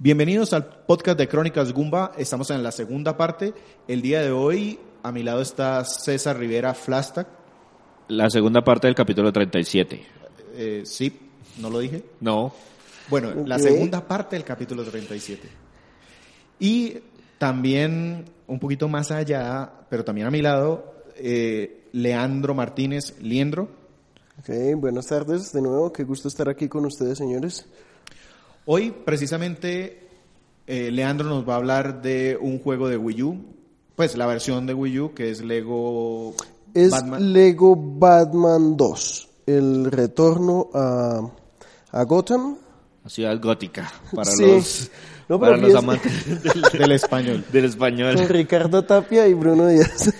Bienvenidos al podcast de Crónicas Gumba. Estamos en la segunda parte. El día de hoy a mi lado está César Rivera Flastak. La segunda parte del capítulo 37. Eh, sí, ¿no lo dije? No. Bueno, la segunda parte del capítulo 37. Y también un poquito más allá, pero también a mi lado, eh, Leandro Martínez Liendro. Ok, buenas tardes de nuevo, qué gusto estar aquí con ustedes, señores. Hoy, precisamente, eh, Leandro nos va a hablar de un juego de Wii U, pues la versión de Wii U que es Lego Es Batman. Lego Batman 2, el retorno a, a Gotham. Ciudad gótica. Para Sí. los, No, para los amantes del, del español. del español. Con Ricardo Tapia y Bruno Díaz.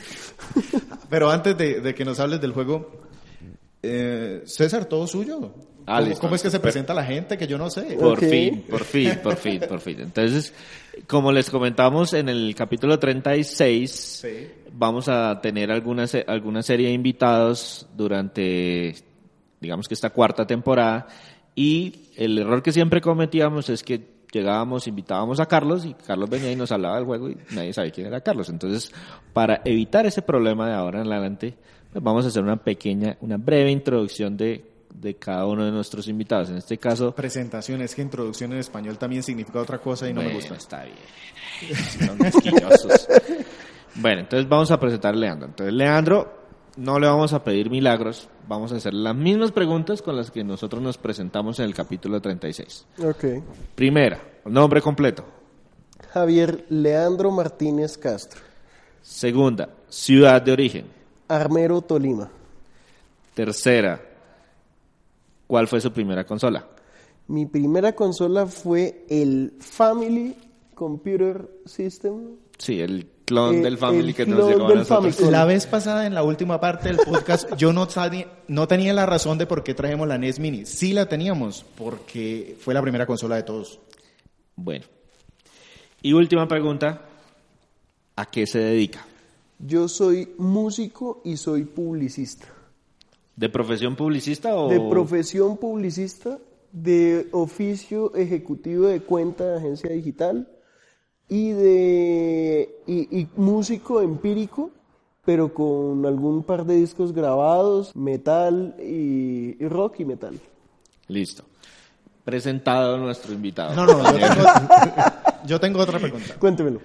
Pero antes de, de que nos hables del juego, eh, César, todo suyo. Ah, ¿Cómo, cómo es que se presenta la gente que yo no sé? Por Ok. fin, por fin, por fin, por fin. Entonces, como les comentamos en el capítulo 36, Sí. vamos a tener alguna, alguna serie de invitados durante, digamos que esta cuarta temporada. Y el error que siempre cometíamos es que llegábamos, invitábamos a Carlos y Carlos venía y nos hablaba del juego y nadie sabía quién era Carlos. Entonces, para evitar ese problema de ahora en adelante, pues vamos a hacer una pequeña, una breve introducción de, de cada uno de nuestros invitados. En este caso, Presentación, es que introducción en español también significa otra cosa y no me gusta. Está bien. Son bueno, entonces vamos a presentar a Leandro. Entonces, Leandro, no le vamos a pedir milagros. Vamos a hacer las mismas preguntas con las que nosotros nos presentamos en el capítulo 36. Ok. Primera, nombre completo. Javier Leandro Martínez Castro, Segunda, ciudad de origen. Armero Tolima. Tercera, ¿cuál fue su primera consola? Mi primera consola fue el Family Computer System. Sí, el clon Eh, del Family que nos llegó a nosotros. La vez pasada, en la última parte del podcast, yo no, no tenía la razón de por qué trajimos la NES Mini. Sí la teníamos, porque fue la primera consola de todos. Bueno. Y última pregunta, ¿a qué se dedica? Yo soy músico y soy publicista. ¿De profesión publicista o...? De profesión publicista, de oficio ejecutivo de cuenta de agencia digital y de y, y músico empírico, pero con algún par de discos grabados, metal y, y rock y metal. Listo. Presentado nuestro invitado. No, no, yo tengo, yo tengo otra pregunta. Cuéntemelo.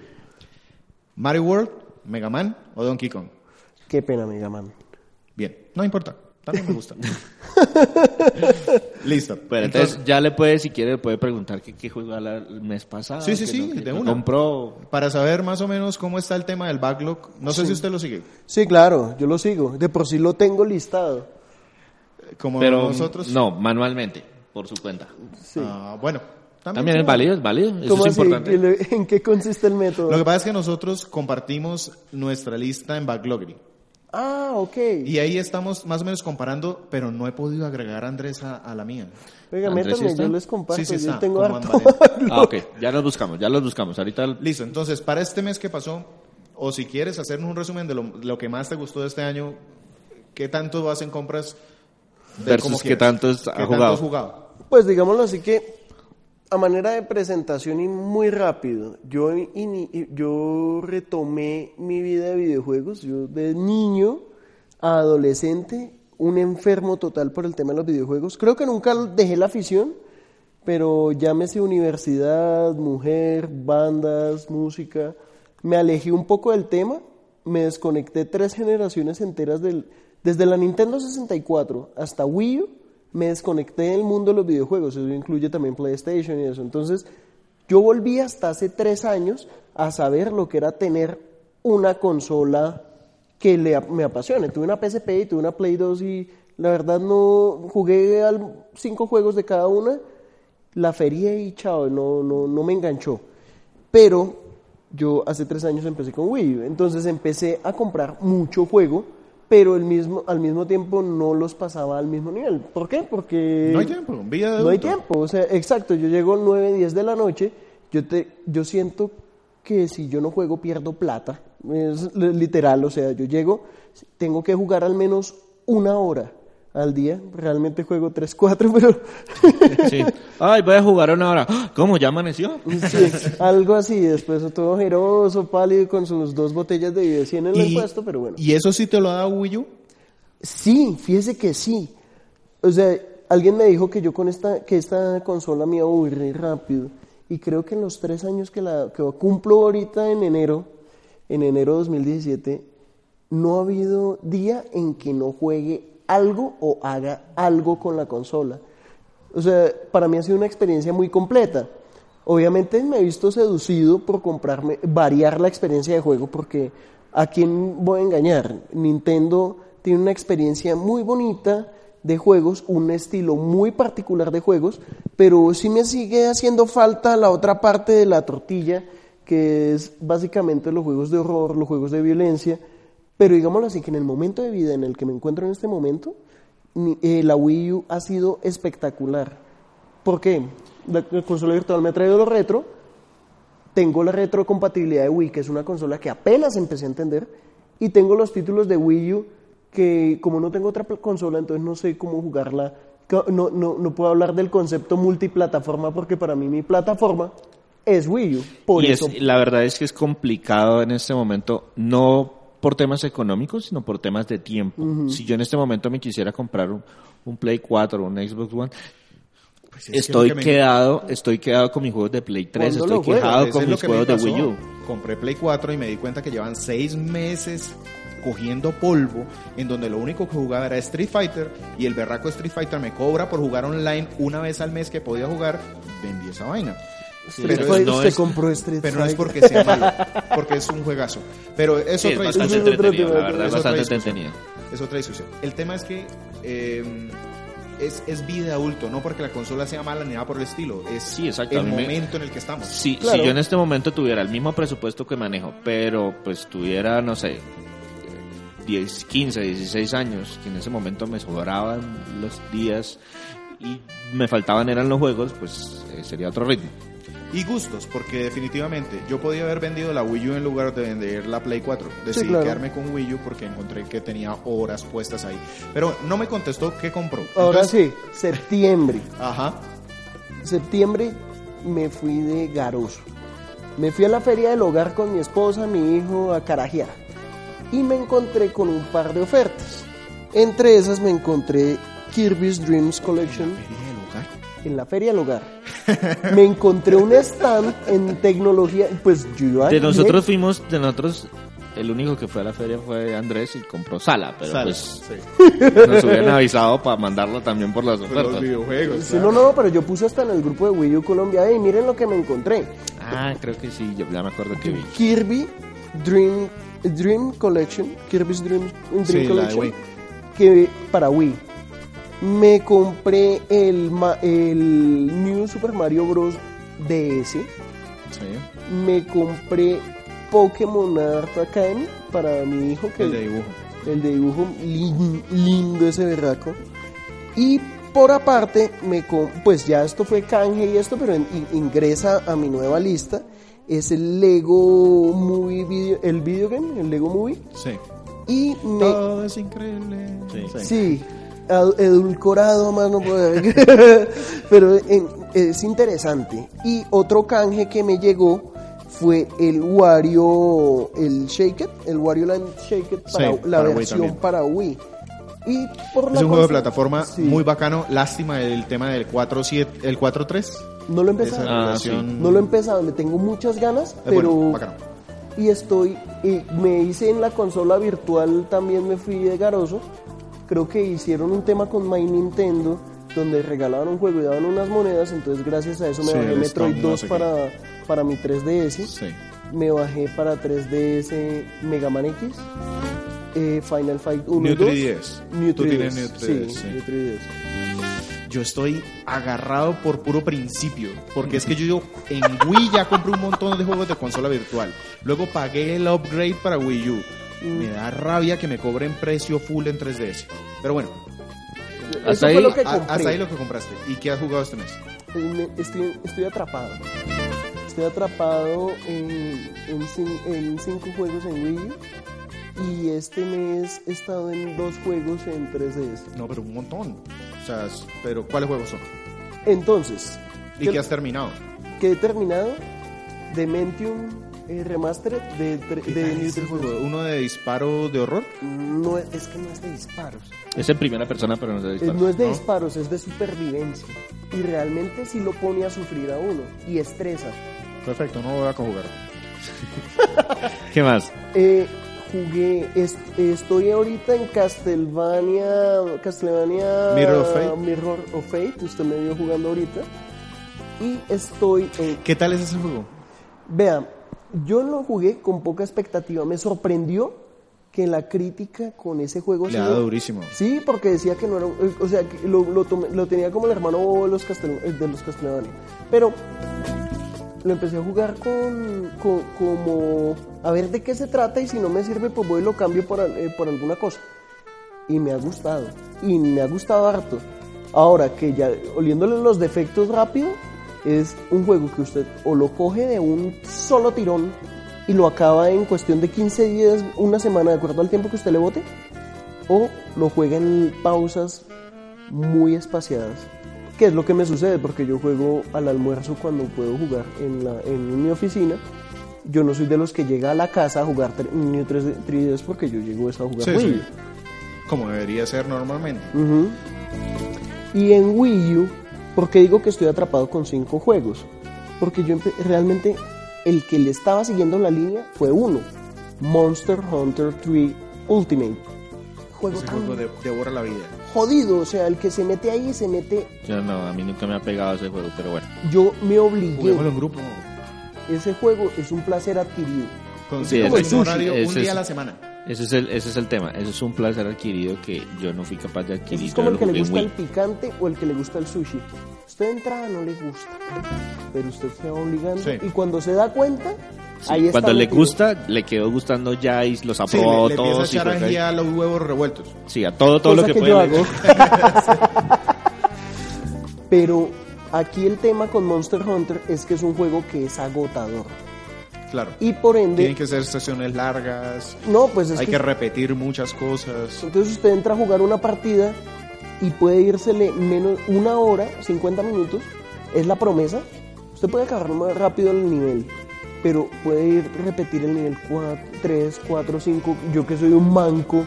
¿Mario World, Mega Man o Donkey Kong? Qué pena, Mega Man. Bien, no importa. También me gusta. Listo. Pero entonces, ya le puede, si quiere, le puede preguntar qué, qué jugó el mes pasado. Sí, sí, sí, no- de una. compró. Para saber más o menos cómo está el tema del backlog, no sé si usted lo sigue. Sí, claro, yo lo sigo. De por sí lo tengo listado. Como Pero nosotros. no, manualmente, por su cuenta. Sí. Ah, bueno. También es válido, es válido. Eso ¿Cómo es así? importante. ¿Qué le- ¿En qué consiste el método? Lo que pasa es que nosotros compartimos nuestra lista en Backloggery. Ah, ok. Y ahí estamos más o menos comparando, pero no he podido agregar a Andrés a, a la mía. Oiga, Andrés, ¿sí métanme, yo les comparto. Sí, sí yo está, tengo como harto. Ah, ok. Ya los buscamos, ya los buscamos. Ahorita Listo, entonces, para este mes que pasó, o si quieres hacernos un resumen de lo, lo que más te gustó de este año, ¿qué tanto vas en compras? De Versus cómo qué tanto has- ¿Qué ha tanto jugado? has jugado? Pues digámoslo así que, a manera de presentación y muy rápido, yo, yo retomé mi vida de videojuegos. Yo de niño a adolescente, un enfermo total por el tema de los videojuegos. Creo que nunca dejé la afición, pero llámese universidad, mujer, bandas, música. Me alejé un poco del tema, me desconecté tres generaciones enteras del... Desde la Nintendo 64 hasta Wii U, me desconecté del mundo de los videojuegos. Eso incluye también PlayStation y eso. Entonces, yo volví hasta hace tres años a saber lo que era tener una consola que me apasione. Tuve una PSP y tuve una Play 2 y la verdad no jugué al- cinco juegos de cada una, la feria y chao, no, no, no me enganchó. Pero yo hace tres años empecé con Wii, entonces empecé a comprar mucho juego, pero el mismo, al mismo tiempo no los pasaba al mismo nivel. ¿Por qué? Porque... No hay tiempo, vida de No hay tiempo, o sea, exacto, yo llego 9, 10 de la noche, yo, te, yo siento que si yo no juego pierdo plata, es li- literal, o sea, yo llego, tengo que jugar al menos una hora al día. Realmente juego 3, 4, pero Sí. Ay, voy a jugar una hora. ¡Ah! ¿Cómo? ¿Ya amaneció? sí, algo así. Después todo ojeroso, pálido, con sus dos botellas de video 100 en el puesto, pero bueno. ¿Y eso sí te lo da Wii U? Sí, fíjese que sí. O sea, alguien me dijo que yo con esta, que esta consola me iba a aburrir rápido. Y creo que en los tres años que la que cumplo ahorita en enero, en enero de 2017, no ha habido día en que no juegue algo o haga algo con la consola. O sea, para mí ha sido una experiencia muy completa. Obviamente me he visto seducido por comprarme, variar la experiencia de juego, porque a quién voy a engañar. Nintendo tiene una experiencia muy bonita de juegos, un estilo muy particular de juegos, pero sí me sigue haciendo falta la otra parte de la tortilla, que es básicamente los juegos de horror, los juegos de violencia, pero digámoslo así, que en el momento de vida en el que me encuentro en este momento, eh, la Wii U ha sido espectacular. ¿Por qué? La, la consola virtual me ha traído lo retro, tengo la retrocompatibilidad de Wii, que es una consola que apenas empecé a entender, y tengo los títulos de Wii U que como no tengo otra consola, entonces no sé cómo jugarla. No, no, no puedo hablar del concepto multiplataforma porque para mí mi plataforma es Wii U. Por y eso, es, la verdad es que es complicado en este momento, no por temas económicos, sino por temas de tiempo. Si yo en este momento me quisiera comprar un, un Play 4 o un Xbox One, Pues es estoy lo que me- quedado, estoy quedado con mis juegos de Play 3, ¿Cuándo estoy Eso con es mis juegos de. Wii U. Compré Play 4 y me di cuenta que llevan seis meses cogiendo polvo, en donde lo único que jugaba era Street Fighter y el berraco Street Fighter me cobra por jugar online una vez al mes que podía jugar, vendí esa vaina. Street pero Fighter, no usted es- compró Street Pero no es porque sea malo, porque es un juegazo. Pero es Sí, es otra bastante discusión. Es entretenido, la verdad, es es otra bastante discusión. entretenido. Es otra discusión. El tema es que eh, es, es vida de adulto, no porque la consola sea mala ni nada por el estilo. Es Sí, exacto. El mí me- momento en el que estamos. Si, Claro. si yo en este momento tuviera el mismo presupuesto que manejo, pero pues tuviera, no sé, 10, 15, 16 años, que en ese momento me sobraban los días y me faltaban eran los juegos, pues eh, sería otro ritmo. Y gustos, porque definitivamente yo podía haber vendido la Wii U en lugar de vender la Play 4. Decidí claro. quedarme con Wii U porque encontré que tenía horas puestas ahí. Pero no me contestó qué compró. Ahora Entonces- sí, septiembre. Ajá. septiembre me fui de garoso. Me fui a la feria del hogar con mi esposa, mi hijo, a carajear. Y me encontré con un par de ofertas. Entre esas me encontré Kirby's Dreams Collection. En la feria del hogar. Me encontré un stand en tecnología, pues yo iba De nosotros fuimos, de nosotros, el único que fue a la feria fue Andrés y compró sala, pero Sala, pues sí. nos hubieran avisado para mandarlo también por las Por los ofertas. videojuegos. Sí, no, no, pero yo puse hasta en el grupo de Wii U Colombia, hey, miren lo que me encontré. Ah, creo que sí, yo ya me acuerdo que vi. Kirby Dream, Dream Collection, Kirby's Dream, Dream Sí, la de Collection, Wii. que para Wii. Me compré el, el New Super Mario Bros. DS. Sí. Me compré Pokémon Art Academy para mi hijo, que El de dibujo. el de dibujo lin- lindo ese berraco. Y por aparte, me pues ya esto fue canje y esto, pero in- in- ingresa a mi nueva lista. Es el Lego Movie Video, el video game, el Lego Movie. Sí. Y me, Todo es increíble. Sí, ad- edulcorado más no poder. Pero en- es interesante. Y otro canje que me llegó fue el Wario, el Shake It, el Wario Land Shake It para Sí, la para Wii versión también. para Wii. Y por la Es un juego de plataforma Sí. muy bacano. Lástima el tema del 4.7, el 4.3. No lo he empezado. Ah, relación- No lo he empezado, le tengo muchas ganas, Es pero bueno, bacano. y estoy y me hice en la consola virtual también me fui de garoso creo que hicieron un tema con My Nintendo donde regalaban un juego y daban unas monedas entonces gracias a eso me Sí, bajé Metroid Stone, no 2 sé qué. para para mi 3DS Sí. me bajé para 3DS Mega Man X eh, Final Fight 1 New y 2 3DS. New Tú tienes 3DS, New 3DS, sí, sí. New 3DS. Yo estoy agarrado por puro principio, porque es que yo, yo en Wii ya compré un montón de juegos de consola virtual. Luego pagué el upgrade para Wii U. Me da rabia que me cobren precio full en 3DS. Pero bueno, Eso Hasta ahí- lo que a- hasta ahí lo que compraste. ¿Y qué has jugado este mes? Me- estoy, estoy atrapado. Estoy atrapado en, en, cin- en cinco juegos en Wii y este mes he estado en dos juegos en 3DS. No, pero un montón. O sea, pero ¿cuáles juegos son? Entonces, ¿Y ¿qué- qué has terminado? que he terminado Dementium eh, Remastered de, tre- ¿Qué de New ese 3DS. juego? ¿Uno de disparo de horror? No es, es que no es de disparos. Es en primera persona, pero no se Eh, dispara. no es de ¿no? disparos, es de supervivencia. Y realmente sí lo pone a sufrir a uno y estresa. Perfecto, no voy a jugar. ¿Qué más? Eh, jugué, es- estoy ahorita en Castlevania, Castlevania Mirror of Fate. Mirror of Fate, usted me vio jugando ahorita. Y estoy en, ¿Qué tal es ese juego? vea, yo lo jugué con poca expectativa, me sorprendió que la crítica con ese juego Le ha dado durísimo. Sí, porque decía que no era, o sea, que lo, lo, tomé- lo tenía como el hermano bobo de los, Castel- eh, de los Castlevania. Pero lo empecé a jugar con, con- como a ver de qué se trata y si no me sirve pues voy y lo cambio por, eh, por alguna cosa. Y me ha gustado, y me ha gustado harto. Ahora que ya oliéndole los defectos rápido, es un juego que usted o lo coge de un solo tirón y lo acaba en cuestión de 15 días, una semana, de acuerdo al tiempo que usted le bote, o lo juega en pausas muy espaciadas. ¿Qué es lo que me sucede? Porque yo juego al almuerzo cuando puedo jugar en, la, en mi oficina. Yo no soy de los que llega a la casa a jugar New 3D 3DS porque yo llego a jugar Sí, Wii. sí. Como debería ser normalmente. Y en Wii U, ¿por qué digo que estoy atrapado con cinco juegos? Porque yo empe- realmente el que le estaba siguiendo la línea fue uno, Monster Hunter 3 Ultimate. Juego Ese tan juego de- devora la vida. jodido, o sea, el que se mete ahí se mete. Yo no, a mí nunca me ha pegado ese juego, pero bueno. Yo me obligué. En grupo. Ese juego es un placer adquirido. Con Sí, como ese- un horario, un día es- a la semana. Ese es, el, ese es el tema. Eso es un placer adquirido que yo no fui capaz de adquirir. es como el que le gusta el picante o el que le gusta el sushi. Usted de entrada no le gusta, pero usted se va obligando Sí. y cuando se da cuenta, Sí, ahí está. Cuando le metido. gusta, le quedó gustando ya y los Sí, aprobó le empieza a echar ahí. a los huevos revueltos. Sí, a todo, todo lo que, que puede. yo le- hago. Pero aquí el tema con Monster Hunter es que es un juego que es agotador. Claro. Y por ende, Tienen que ser sesiones largas. no, pues es Hay que, que repetir muchas cosas. entonces usted entra a jugar una partida y puede irsele menos una hora, 50 minutos, es la promesa. Usted puede acabar más rápido el nivel, pero puede ir repetir el nivel 4, 3, 4, 5. Yo que soy un manco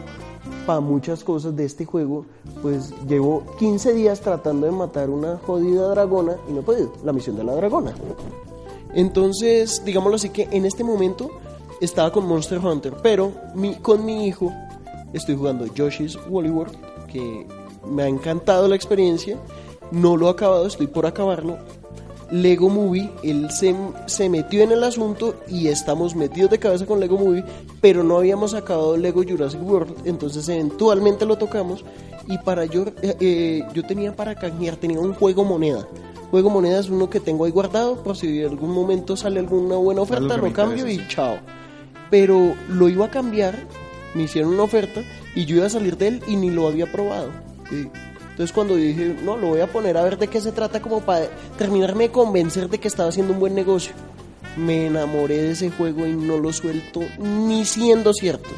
para muchas cosas de este juego, pues llevo 15 días tratando de matar una jodida dragona y no he podido. La misión de la dragona. Entonces, digámoslo así que en este momento estaba con Monster Hunter, pero mi- con mi hijo estoy jugando Yoshi's Woolly World, que me ha encantado la experiencia. No lo he acabado, estoy por acabarlo. Lego Movie, él se, se metió en el asunto y estamos metidos de cabeza con Lego Movie, pero no habíamos acabado Lego Jurassic World, entonces eventualmente lo tocamos y para yo, eh, eh, yo tenía para canjear, tenía un juego moneda. Juego moneda es uno que tengo ahí guardado por si en algún momento sale alguna buena oferta, lo cambio interese, y sí. chao. Pero lo iba a cambiar, me hicieron una oferta y yo iba a salir de él y ni lo había probado. Y entonces cuando dije, no, lo voy a poner a ver de qué se trata como para terminarme de convencer de que estaba haciendo un buen negocio. Me enamoré de ese juego y no lo suelto ni siendo cierto.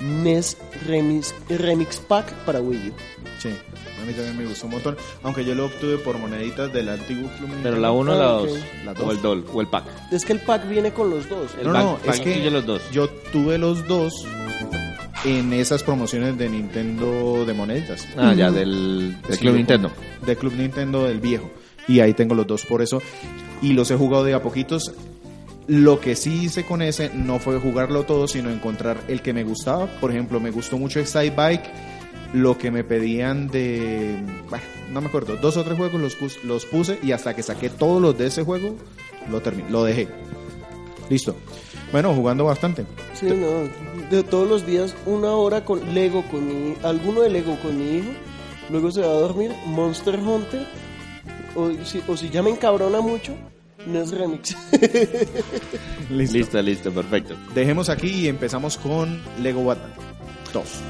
NES Remix, Remix Pack para Wii U. Sí, a mí también me gustó un montón. Aunque yo lo obtuve por moneditas del antiguo Club Pero Nintendo. la 1 o la Ah, 2. ok. La O dos. el DOL, o el pack. Es que el pack viene con los dos. El No, pack- no, pack es que los dos. yo tuve los dos en esas promociones de Nintendo de moneditas. Ah, ya, del, del Sí, Club Nintendo. con- De Club Nintendo del viejo. Y ahí tengo los dos por eso. Y los he jugado de a poquitos. Lo que sí hice con ese no fue jugarlo todo, sino encontrar el que me gustaba. Por ejemplo, me gustó mucho Excite Bike. Lo que me pedían de. Bueno, no me acuerdo. Dos o tres juegos los, los puse y hasta que saqué todos los de ese juego, lo, terminé, lo dejé. Listo. Bueno, jugando bastante. Sí, no. De todos los días, una hora con Lego, con mi, alguno de Lego con mi hijo. Luego se va a dormir Monster Hunter. O si, o si ya me encabrona mucho, no es remix. Listo. Listo, listo, perfecto. Dejemos aquí y empezamos con Lego Batman 2.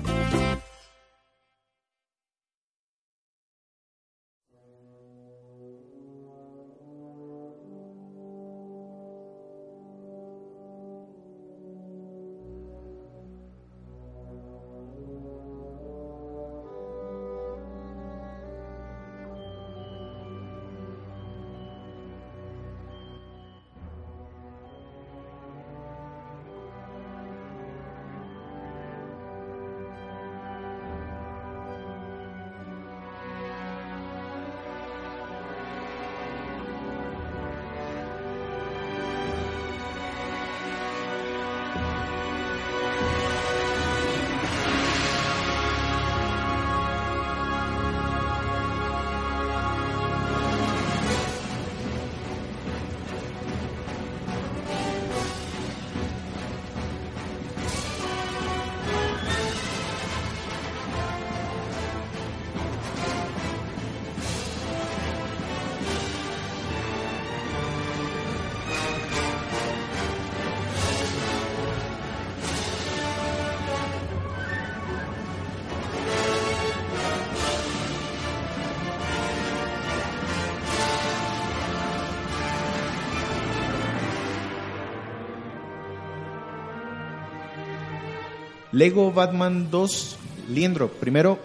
Lego Batman 2, Liendro. Primero,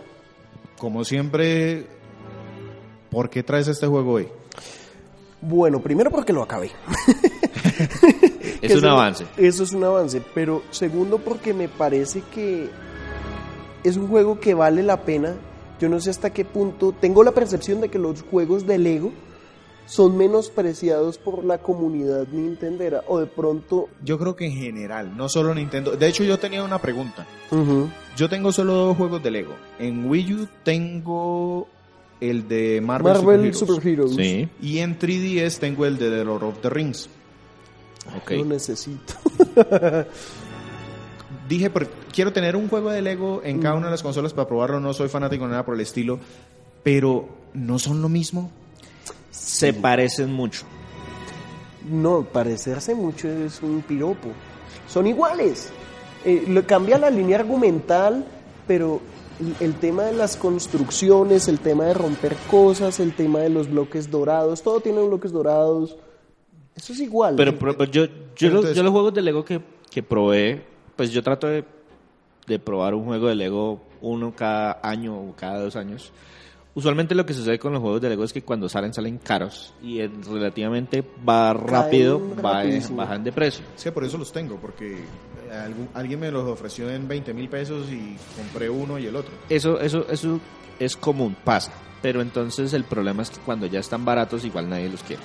como siempre, ¿por qué traes este juego hoy? Bueno, primero porque lo acabé. Es un eso- avance. Eso es un avance, pero segundo porque me parece que es un juego que vale la pena. Yo no sé hasta qué punto, tengo la percepción de que los juegos de Lego son menospreciados por la comunidad nintendera o de pronto... Yo creo que en general, no solo Nintendo. De hecho, yo tenía una pregunta. Yo tengo solo dos juegos de Lego. En Wii U tengo el de Marvel, Marvel Super Heroes. Super Heroes. Sí, Y en 3DS tengo el de The Lord of the Rings. ok. Lo necesito. Dije, pero quiero tener un juego de Lego en cada una de las consolas para probarlo. No soy fanático de nada por el estilo. Pero no son lo mismo. Se parecen mucho. No, parecerse mucho es un piropo. Son iguales. Eh, lo- cambia la línea argumental, pero el tema de las construcciones, el tema de romper cosas, el tema de los bloques dorados, todo tiene bloques dorados. Eso es igual. Pero, pero- pero yo, yo, Pero los, yo los juegos de Lego que, que probé, pues yo trato de, de probar un juego de Lego uno cada año o cada dos años. Usualmente lo que sucede con los juegos de Lego es que cuando salen, salen caros y eh, relativamente va rápido, va, rapidísimo. bajan de precio. Sí, por eso los tengo. Porque eh, algún- alguien me los ofreció en 20 mil pesos y compré uno y el otro. Eso, eso, eso es común, pasa. Pero entonces el problema es que cuando ya están baratos, igual nadie los quiere.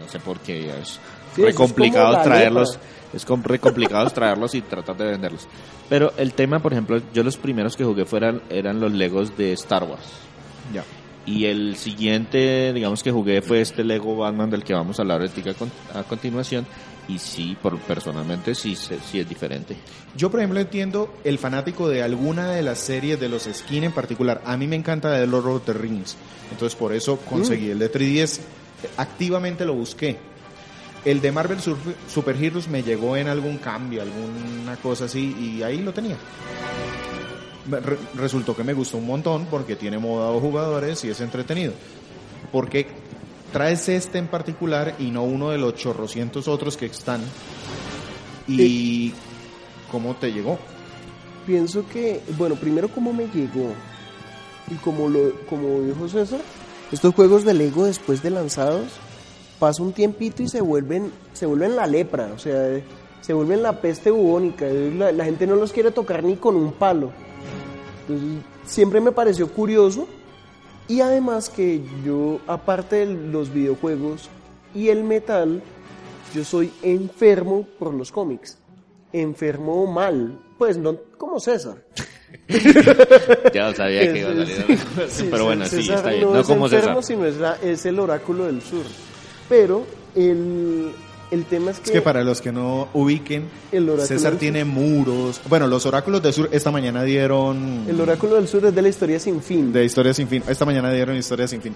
No sé por qué. Es Sí, re es complicado traerlos. Es re complicado traerlos y tratar de venderlos. Pero el tema, por ejemplo, yo los primeros que jugué fueran, eran los Legos de Star Wars. Ya. Y el siguiente, digamos que jugué fue este Lego Batman del que vamos a hablar ahorita a, con- a continuación. Y sí, por, personalmente sí, sí es diferente. Yo, por ejemplo, entiendo el fanático de alguna de las series de los skin en particular. A mí me encanta The Lord of the Rings. Entonces, por eso conseguí el de 3DS. Activamente lo busqué. El de Marvel Super Heroes me llegó en algún cambio, alguna cosa así, y ahí lo tenía. Re- resultó que me gustó un montón porque tiene modo a dos jugadores y es entretenido. Porque traes este en particular y no uno de los chorrocientos otros que están. ¿Y cómo te llegó? Pienso que, bueno, primero cómo me llegó y como lo como dijo César, estos juegos de Lego después de lanzados pasa un tiempito y se vuelven se vuelven la lepra, o sea, se vuelven la peste bubónica, la, la gente no los quiere tocar ni con un palo. Entonces, siempre me pareció curioso y además que yo aparte de los videojuegos y el metal, yo soy enfermo por los cómics. Enfermo mal, pues no como César. Ya sabía que iba a salir. Sí, Pero bueno, sí, César está bien. No, No es como enfermo, César. sino es, la- es el oráculo del sur. Pero el, el tema es que, Es que para los que no ubiquen, El César tiene muros. Bueno, los oráculos del sur esta mañana dieron el oráculo del sur es de la historia sin fin. de historia sin fin. Esta mañana dieron historia sin fin.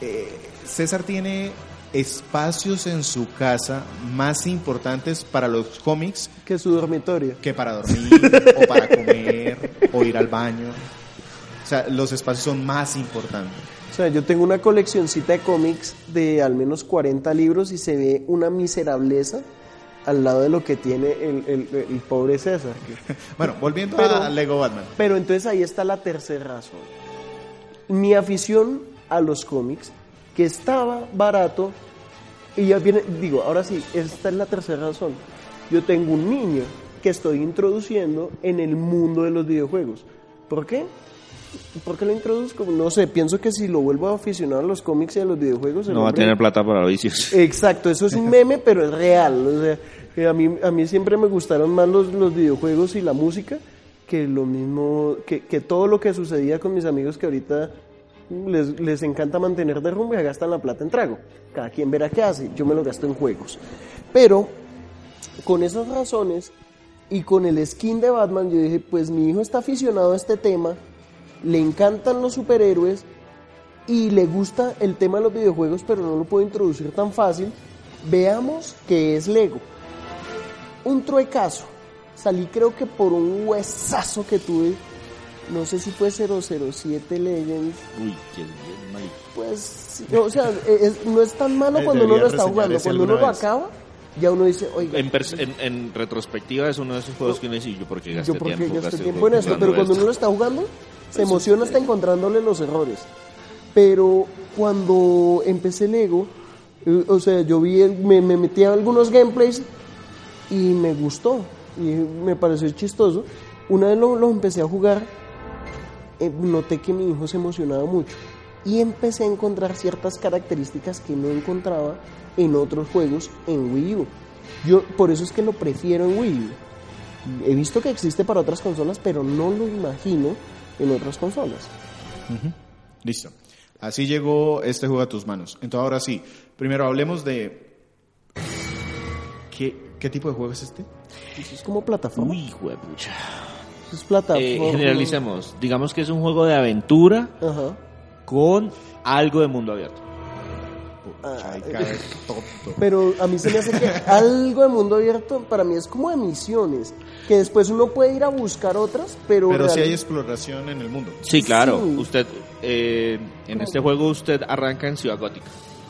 Eh, César tiene espacios en su casa más importantes para los cómics Que su dormitorio. que para dormir o para comer o ir al baño. O sea, los espacios son más importantes. O sea, yo tengo una coleccioncita de cómics de al menos 40 libros y se ve una miserableza al lado de lo que tiene el, el- el pobre César. Bueno, volviendo Pero- a Lego Batman. Pero entonces ahí está la tercera razón. Mi afición a los cómics, que estaba barato, y ya viene, digo, ahora sí, esta es la tercera razón. Yo tengo un niño que estoy introduciendo en el mundo de los videojuegos. ¿Por qué? ¿Por qué lo introduzco? No sé, pienso que si lo vuelvo a aficionar a los cómics y a los videojuegos... No va a tener plata para vicios. Exacto, eso es un meme, pero es real. O sea, que a, mí, a mí siempre me gustaron más los, los videojuegos y la música que lo mismo, que, que todo lo que sucedía con mis amigos que ahorita les, les encanta mantener de rumbo y gastan la plata en trago. Cada quien verá qué hace, yo me lo gasto en juegos. Pero con esas razones y con el skin de Batman, yo dije, pues mi hijo está aficionado a este tema, le encantan los superhéroes y le gusta el tema de los videojuegos, pero no lo puedo introducir tan fácil. Veamos qué es Lego. Un truecazo. Salí creo que por un huesazo que tuve, no sé si fue 007 Legends, Uy, es bien mal. pues, o sea, es- no es tan malo cuando uno lo está jugando. Cuando uno lo acaba, ya uno dice, oiga, En, pers- en- en retrospectiva es uno de esos juegos que uno dice, ¿y yo por qué gasté yo porque tiempo, gasté tiempo en esto, pero cuando uno lo está jugando, se emociona hasta encontrándole los errores. Pero cuando empecé Lego, eh, o sea, yo vi, el- me, me metí a algunos gameplays y me gustó, y me pareció chistoso. Una vez lo, lo empecé a jugar, eh, noté que mi hijo se emocionaba mucho y empecé a encontrar ciertas características que no encontraba en otros juegos en Wii U. Yo por eso es que lo prefiero en Wii U. He visto que existe para otras consolas, pero no lo imagino en otras consolas. Listo. Así llegó este juego a tus manos. Entonces ahora sí, primero hablemos de... ¿Qué, qué tipo de juego es este? Eso es como plataforma. Uy, juepucha. Eso es plataforma. Eh, generalicemos. Digamos que es un juego de aventura Ajá. Con algo de mundo abierto. Tonto. Pero a mí se me hace que algo de mundo abierto para mí es como de misiones, que después uno puede ir a buscar otras, pero... Pero sí hay realmente- exploración en el mundo. Sí, claro. Sí. Usted, eh, en este juego usted arranca en Ciudad Gótica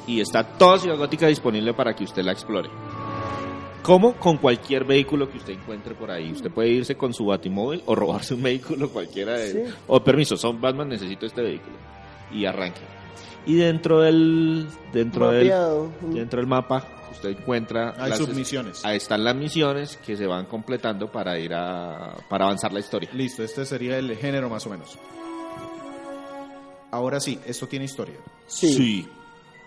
y está toda Ciudad Gótica disponible para que usted la explore. Como con cualquier vehículo que usted encuentre por ahí. Usted puede irse con su batimóvil o robarse un vehículo cualquiera de Sí. O permiso, son Batman, necesito este vehículo. Y arranque. Y dentro del dentro del dentro del mapa usted encuentra Hay las- submisiones. Ahí están las misiones que se van completando para ir a para avanzar la historia. Listo, este sería el género más o menos. Ahora sí, esto tiene historia. Sí,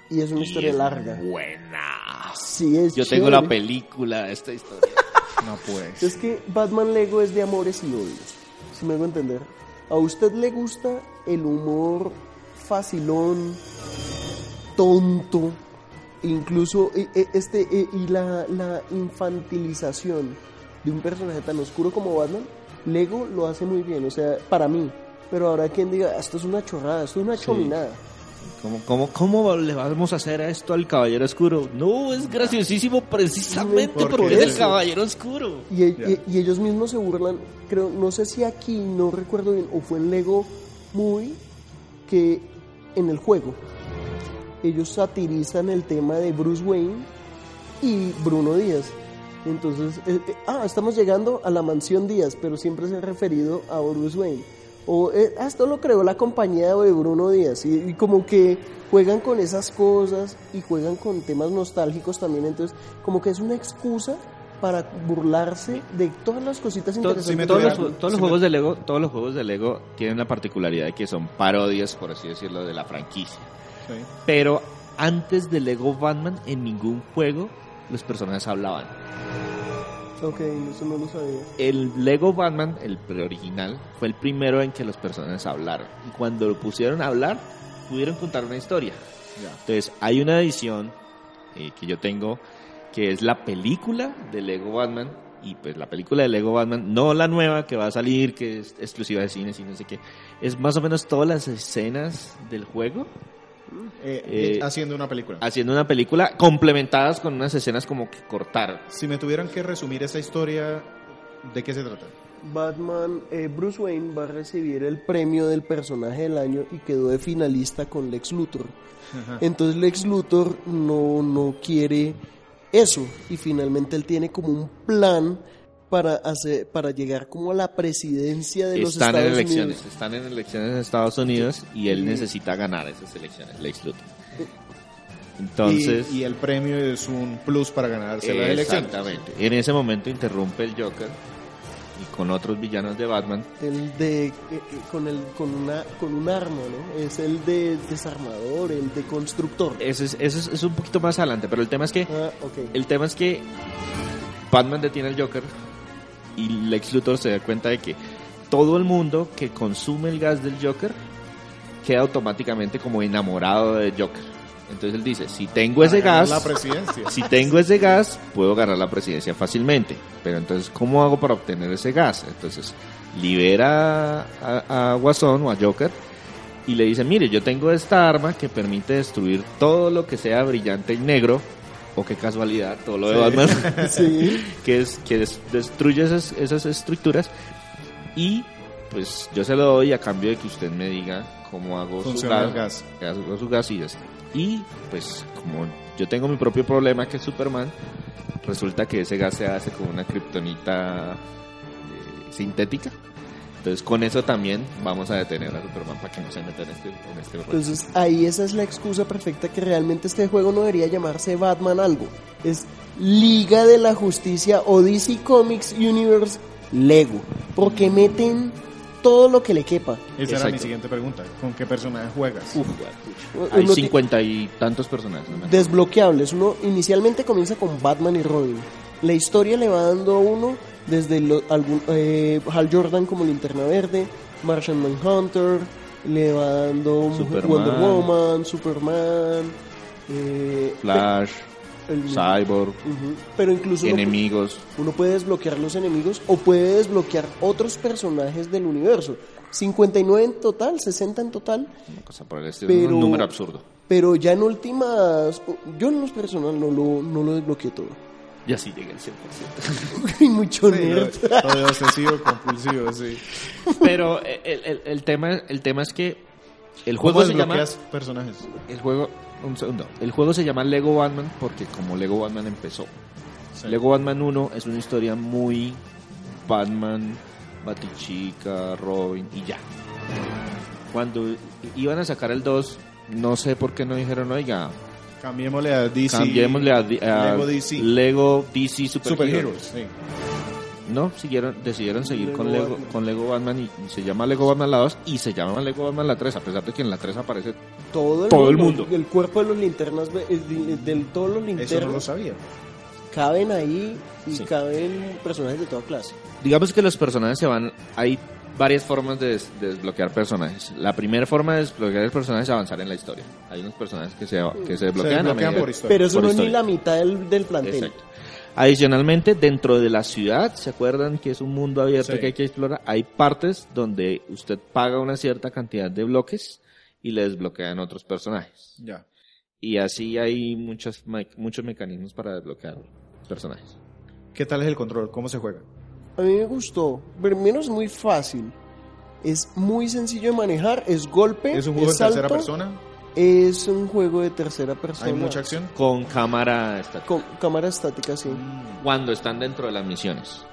y es una historia Y es larga. Buena. Sí, es Yo tengo la película de esta historia. No pues. Es que Batman Lego es de amores y odios, si me hago entender. ¿A usted le gusta el humor facilón, tonto, incluso eh, eh, este eh, y la, la infantilización de un personaje tan oscuro como Batman? Lego lo hace muy bien, o sea, para mí. Pero ahora quien diga, esto es una chorrada, esto es una chominada. ¿Cómo, cómo, ¿Cómo le vamos a hacer a esto al Caballero Oscuro? No, es graciosísimo precisamente Por porque es el. Caballero Oscuro. Y, e- y- y ellos mismos se burlan, creo, no sé si aquí, no recuerdo bien, o fue en Lego Movie, que en el juego ellos satirizan el tema de Bruce Wayne y Bruno Díaz. Entonces, eh, eh, ah, estamos llegando a la mansión Díaz, pero siempre se ha referido a Bruce Wayne. O eh, ah, esto lo creó la compañía de Bruno Díaz. Y, y como que juegan con esas cosas y juegan con temas nostálgicos también. Entonces, como que es una excusa para burlarse de todas las cositas interesantes. sí todos los, todos los sí me- juegos de Lego, todos los juegos de Lego tienen la particularidad de que son parodias, por así decirlo, de la franquicia. Sí. Pero antes de Lego Batman, en ningún juego los personajes hablaban. Ok, eso no lo sabía. El Lego Batman, el original, fue el primero en que los personajes hablaron. Y cuando lo pusieron a hablar, pudieron contar una historia. Entonces, hay una edición eh, que yo tengo que es la película de Lego Batman. Y pues la película de Lego Batman, no la nueva que va a salir, que es exclusiva de cines y no sé qué. Es más o menos todas las escenas del juego Eh, Eh, haciendo una película. haciendo una película complementadas con unas escenas como que cortaron. Si me tuvieran que resumir esa historia, ¿de qué se trata? Batman, eh, Bruce Wayne va a recibir el premio del personaje del año y quedó de finalista con Lex Luthor. Entonces Lex Luthor no, no quiere eso y finalmente él tiene como un plan para hacer para llegar como a la presidencia de los Están en Estados elecciones, Unidos. están en elecciones en Estados Unidos y él necesita ganar esas elecciones, Lex Luthor. Entonces, y, y el premio es un plus para ganarse la elección. exactamente. En ese momento interrumpe el Joker y con otros villanos de Batman El de eh, eh, con el con una con un arma, ¿no? Es el de desarmador, el de constructor. Ese es, ese es, es un poquito más adelante, pero el tema es que Ah, ok. el tema es que Batman detiene al Joker y Lex Luthor se da cuenta de que todo el mundo que consume el gas del Joker queda automáticamente como enamorado del Joker. Entonces él dice, si tengo ese gas, La presidencia. si tengo ese gas, puedo ganar la presidencia fácilmente. Pero entonces, ¿cómo hago para obtener ese gas? Entonces, libera a, a Guasón o a Joker y le dice, mire, yo tengo esta arma que permite destruir todo lo que sea brillante y negro. O qué casualidad, todo lo de Batman, Sí. que es que des- destruye esas, esas estructuras. Y pues yo se lo doy a cambio de que usted me diga cómo hago su Funciona gas, el gas. hago su gas y ya está. Y pues como yo tengo mi propio problema que es Superman, resulta que ese gas se hace con una kriptonita eh, sintética. Entonces con eso también vamos a detener a Superman para que no se meta en este, en este. Entonces ahí esa es la excusa perfecta que realmente este juego no debería llamarse Batman algo. Es Liga de la Justicia o DC Comics Universe Lego. Porque meten todo lo que le quepa. Esa era mi Exacto. siguiente pregunta. ¿Con qué personaje juegas? Uf, hay cincuenta y tantos personajes. ¿no? desbloqueables. Uno inicialmente comienza con Batman y Robin. La historia le va dando a uno desde lo- algún, eh, Hal Jordan como Linterna Verde, Martian Manhunter, le va dando Superman. Wonder Woman, Superman, eh, Flash, el- Cyborg. Pero incluso uno, enemigos. uno puede desbloquear los enemigos o puede desbloquear otros personajes del universo. 59 en total, 60 en total. Una cosa por el estilo, Pero- un número absurdo. Pero ya en últimas, yo en los personal no lo, no lo desbloqueé todo. Ya sí llegué al 100%. Hay mucho Sí, nerd. lo de obsesivo compulsivo, sí. Pero eh, el, el- el tema, el tema es que el ¿Cómo juego se llama... desbloqueas personajes? El juego, un segundo. El juego se llama Lego Batman porque como Lego Batman empezó. Sí. Lego Batman 1 es una historia muy Batman, Batichica, Robin y ya. Cuando iban a sacar el 2, no sé por qué no dijeron, oiga, Cambiémosle a DC. cambiémosle a, Lego DC. Lego DC Super, Super Heroes. Heroes, sí. No, siguieron, decidieron seguir Lego con, Lego, Batman. con Lego Batman y, se llama Lego Batman la 2 y se llama Lego Batman la 3, a pesar de que en la 3 aparece Todo el, Todo el mundo. El cuerpo de los linternas, ve- eh, de, de todos los Eso no lo linternas, sabía. caben ahí y Sí. caben personajes de toda clase. Digamos que los personajes se van. Hay varias formas de, des- de desbloquear personajes. La primera forma de desbloquear el personaje es avanzar en la historia. Hay unos personajes que se, que se desbloquean, a desbloquean medida- por historia. Pero eso por no es ni la mitad del, del plantel. Exacto. Adicionalmente, dentro de la ciudad, ¿se acuerdan que es un mundo abierto Sí. que hay que explorar? Hay partes donde usted paga una cierta cantidad de bloques y le desbloquean otros personajes. Ya. Y así hay muchos, muchos mecanismos para desbloquear personajes. ¿Qué tal es el control? ¿Cómo se juega? A mí me gustó. Primero es muy fácil. Es muy sencillo de manejar. Es golpe. ¿Es un juego en salto, tercera persona? Es un juego de tercera persona. ¿Hay mucha acción? Con cámara estática. Con cámara estática, sí. cuando están dentro de las misiones.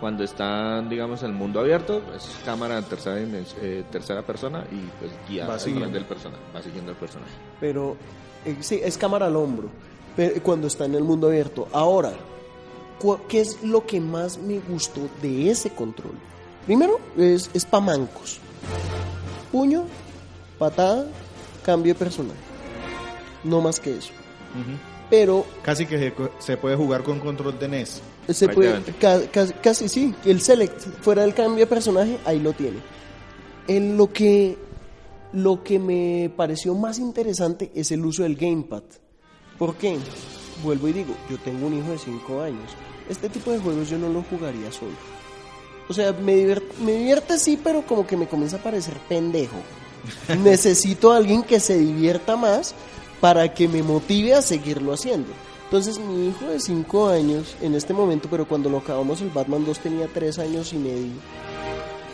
Cuando están, digamos, en el mundo abierto, es cámara en tercera, eh, tercera persona y pues guía Va siguiendo. del personaje, va siguiendo al personaje. Pero eh, sí, es cámara al hombro. Pero, cuando está en el mundo abierto. Ahora, ¿qué es lo que más me gustó de ese control? Primero, es, es pa' mancos. Puño, patada, cambio de personaje. No más que eso. Pero Casi que se, se puede jugar con control de NES. se puede, Prácticamente. ca- ca- casi sí, el select fuera del cambio de personaje, ahí lo tiene. En lo que lo que me pareció más interesante es el uso del gamepad. ¿Por qué? Vuelvo y digo, yo tengo un hijo de 5 años. Este tipo de juegos yo no lo jugaría solo. O sea, me divierte, me divierte sí, pero como que me comienza a parecer pendejo. Necesito a alguien que se divierta más para que me motive a seguirlo haciendo. Entonces mi hijo de 5 años en este momento, pero cuando lo acabamos el Batman 2 tenía 3 años y medio.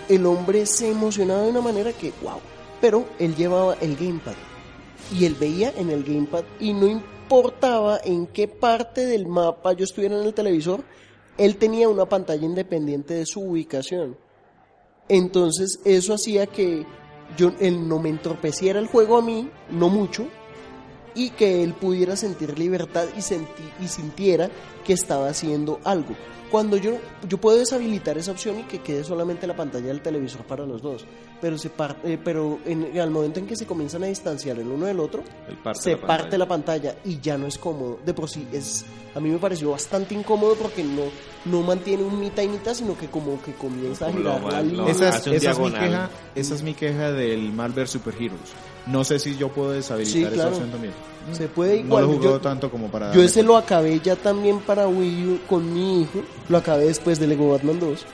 El hombre se emocionaba de una manera que, wow. Pero él llevaba el gamepad. Y él veía en el gamepad y no importaba en qué parte del mapa yo estuviera en el televisor, él tenía una pantalla independiente de su ubicación. Entonces eso hacía que yo, él no me entorpeciera el juego a mí, no mucho, y que él pudiera sentir libertad y, senti- y sintiera que estaba haciendo algo. Cuando yo, yo puedo deshabilitar esa opción y que quede solamente la pantalla del televisor para los dos, pero, se par- eh, pero en, al momento en que se comienzan a distanciar el uno del otro, parte se de la parte la pantalla y ya no es cómodo. De por sí es, a mí me pareció bastante incómodo porque no, no mantiene un mitad y mitad, sino que como que comienza a girar la línea. Esa, es, un esa es mi queja, esa es mi queja del Marvel Super Heroes. No sé si yo puedo deshabilitar Sí, esa claro. opción también. Se puede No igual. lo he jugado yo- tanto como para... Yo ese cuenta. lo acabé ya también para Wii U con mi hijo. Lo acabé después de Lego Batman 2.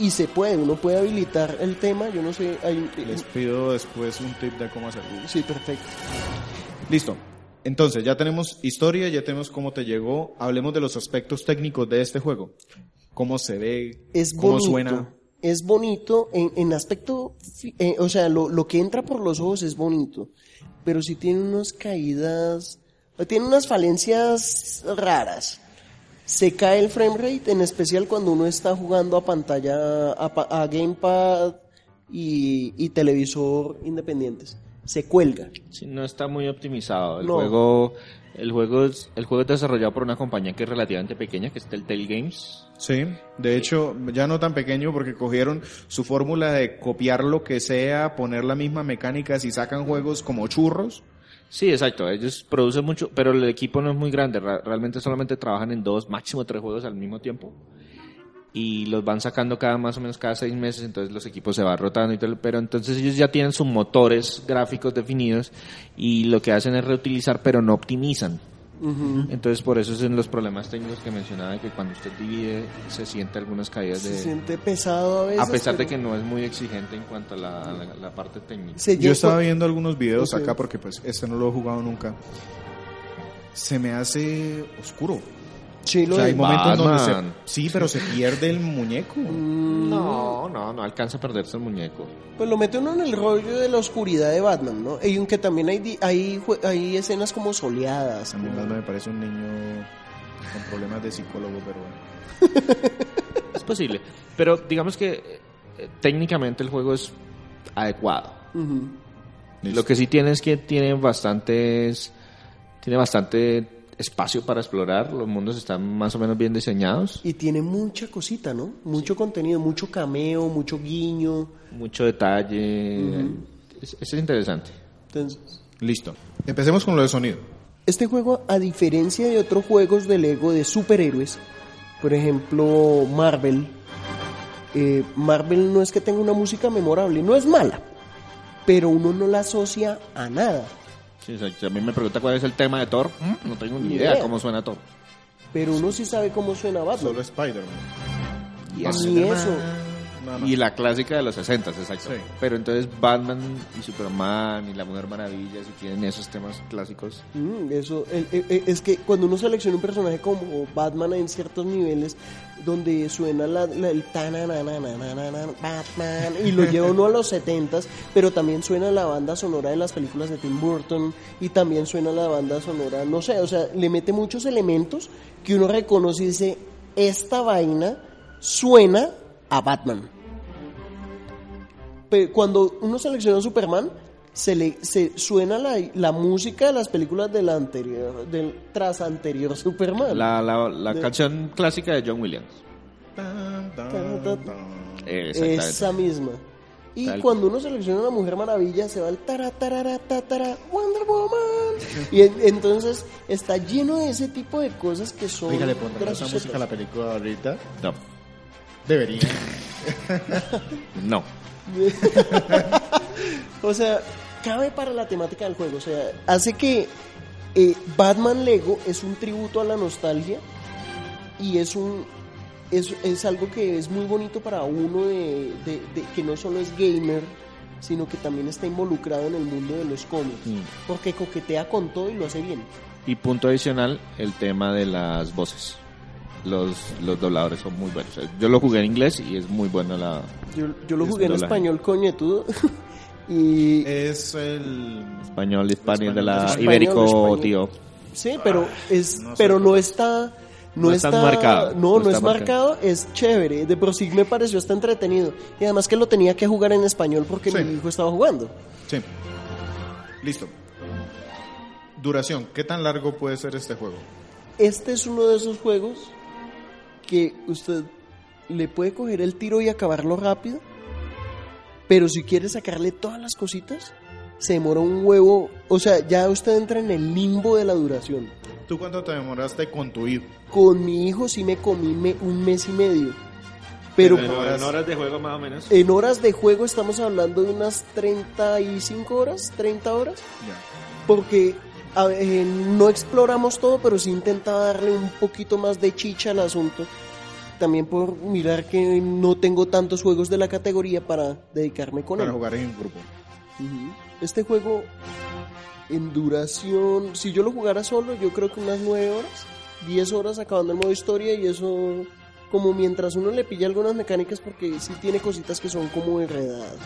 Y se puede, uno puede habilitar el tema. Yo no sé. Hay, Les pido después un tip de cómo hacerlo. Sí, perfecto. Listo. Entonces, ya tenemos historia, ya tenemos cómo te llegó. Hablemos de los aspectos técnicos de este juego. Cómo se ve, Es cómo bonito. suena. Es bonito en, en aspecto. eh, o sea, lo, lo que entra por los ojos es bonito. Pero sí tiene unas caídas. Tiene unas falencias raras. se cae el frame rate, en especial cuando uno está jugando a pantalla, a, pa- a gamepad y, y televisor independientes. Se cuelga. Sí, no está muy optimizado. El No. juego, el juego es, el juego es desarrollado por una compañía que es relativamente pequeña, que es Telltale Games. Sí, de hecho, ya no tan pequeño porque cogieron su fórmula de copiar lo que sea, poner la misma mecánica si sacan juegos como churros. Sí, exacto. Ellos producen mucho, pero el equipo no es muy grande. Ra- Realmente solamente trabajan en dos, máximo tres juegos al mismo tiempo. Y los van sacando cada más o menos cada seis meses, entonces los equipos se van rotando y todo. Pero entonces ellos ya tienen sus motores gráficos definidos y lo que hacen es reutilizar, pero no optimizan. Entonces por eso son los problemas técnicos que mencionaba, de que cuando usted divide se siente algunas caídas Se de... siente pesado a veces. A pesar de que no es muy exigente en cuanto a la, a la- la parte técnica. se Yo estaba viendo algunos videos acá porque pues este no lo he jugado nunca. Se me hace oscuro. Sí, O lo sea, hay de- momentos donde se, Batman. sí, pero se pierde el muñeco. Mm, No, no, no alcanza a perderse el muñeco. Pues lo mete uno en el rollo de la oscuridad de Batman, ¿no? Y aunque también hay, hay, hay escenas como soleadas. A mí más me parece un niño con problemas de psicólogo, pero bueno. Es posible. Pero digamos que eh, técnicamente el juego es adecuado. Lo que sí tiene es que tiene bastantes. Tiene bastante espacio para explorar. Los mundos están más o menos bien diseñados. Y tiene mucha cosita, ¿no? Mucho contenido, mucho cameo, mucho guiño. Mucho detalle. es, es interesante. Entonces, Listo. Empecemos con lo de sonido. este juego, a diferencia de otros juegos de Lego de superhéroes, por ejemplo, Marvel, eh, Marvel no es que tenga una música memorable, no es mala, pero uno no la asocia a nada. Sí, o sea, si a mí me pregunta cuál es el tema de Thor. mm, No tengo ni Ni idea idea. cómo suena Thor. Pero uno sí sabe cómo suena Batman. Solo Spider-Man. Y, A es- mí eso. Y la clásica de los 60, exacto. Sí. Pero entonces Batman y Superman y la Mujer Maravilla, si tienen esos temas clásicos. Mm, eso, el- el- el- es que cuando uno selecciona un personaje como Batman en ciertos niveles donde suena la, la- el tanananananana, Batman y lo lleva uno a los 70 pero también suena la banda sonora de las películas de Tim Burton y también suena la banda sonora, no sé, o sea, le mete muchos elementos que uno reconoce y dice, esta vaina suena a Batman. Pero cuando uno selecciona a Superman, se le se suena la, la música de las películas del anterior, del tras anterior Superman. La, la, la De- canción clásica de John Williams. Tan, tan, tan. Esa misma. Y Tal cuando uno selecciona a la Mujer Maravilla, se va el tara, tarara, Wonder Woman. Y en- entonces está lleno de ese tipo de cosas que son. Oiga, le pondrán esa música a la película ahorita. No, Debería. no. O sea, cabe para la temática del juego. O sea, hace que eh, Batman Lego es un tributo a la nostalgia y es un es, es algo que es muy bonito para uno de, de- de- que no solo es gamer, sino que también está involucrado en el mundo de los cómics, Mm. porque coquetea con todo y lo hace bien. Y punto adicional, el tema de las voces. Los, los dobladores son muy buenos. Yo lo jugué en inglés y es muy buena la... Yo, yo lo jugué en doblaje. español, coñetudo. y Es el. Español, español de la Español, Ibérico, español. tío. Sí, pero es, no sé. pero no está, no, No está está, marcado, no, no es marcado, es chévere. De por sí me pareció hasta entretenido y además que lo tenía que jugar en español porque Sí. mi hijo estaba jugando. Sí. Listo. Duración. ¿Qué tan largo puede ser este juego? Este es uno de esos juegos que usted le puede coger el tiro y acabarlo rápido, pero si quiere sacarle todas las cositas, se demora un huevo. O sea, ya usted entra en el limbo de la duración. ¿Tú cuánto te demoraste con tu hijo? Con mi hijo sí me comí me- un mes y medio. Pero Pero en horas de juego más o menos. en horas de juego estamos hablando de unas 35 horas, 30 horas, Ya. porque a eh, no exploramos todo, pero sí intentaba darle un poquito más de chicha al asunto. También por mirar que no tengo tantos juegos de la categoría para dedicarme con Para él. jugar en grupo. Este juego en duración, si yo lo jugara solo, yo creo que unas 9 horas, 10 horas acabando el modo historia y eso como mientras uno le pilla algunas mecánicas porque sí tiene cositas que son como enredadas.